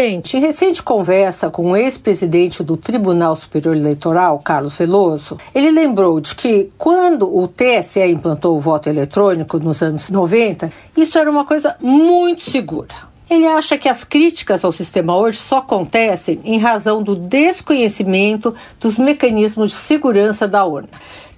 Gente, em recente conversa com o ex-presidente do Tribunal Superior Eleitoral, Carlos Veloso, ele lembrou de que quando o TSE implantou o voto eletrônico nos anos 90, isso era uma coisa muito segura. Ele acha que as críticas ao sistema hoje só acontecem em razão do desconhecimento dos mecanismos de segurança da urna.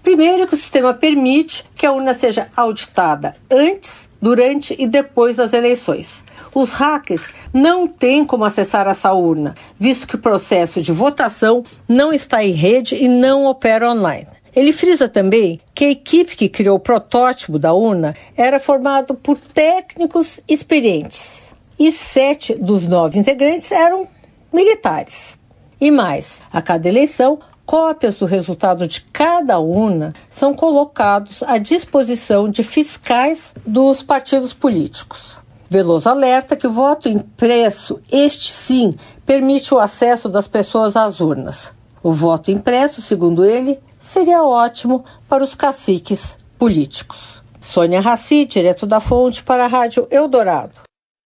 Primeiro, que o sistema permite que a urna seja auditada antes, durante e depois das eleições. Os hackers não têm como acessar essa urna, visto que o processo de votação não está em rede e não opera online. Ele frisa também que a equipe que criou o protótipo da urna era formada por técnicos experientes e sete dos nove integrantes eram militares. E mais, a cada eleição, cópias do resultado de cada urna são colocados à disposição de fiscais dos partidos políticos. Veloso alerta que o voto impresso, este sim, permite o acesso das pessoas às urnas. O voto impresso, segundo ele, seria ótimo para os caciques políticos. Sônia Raci, direto da Fonte, para a Rádio Eldorado.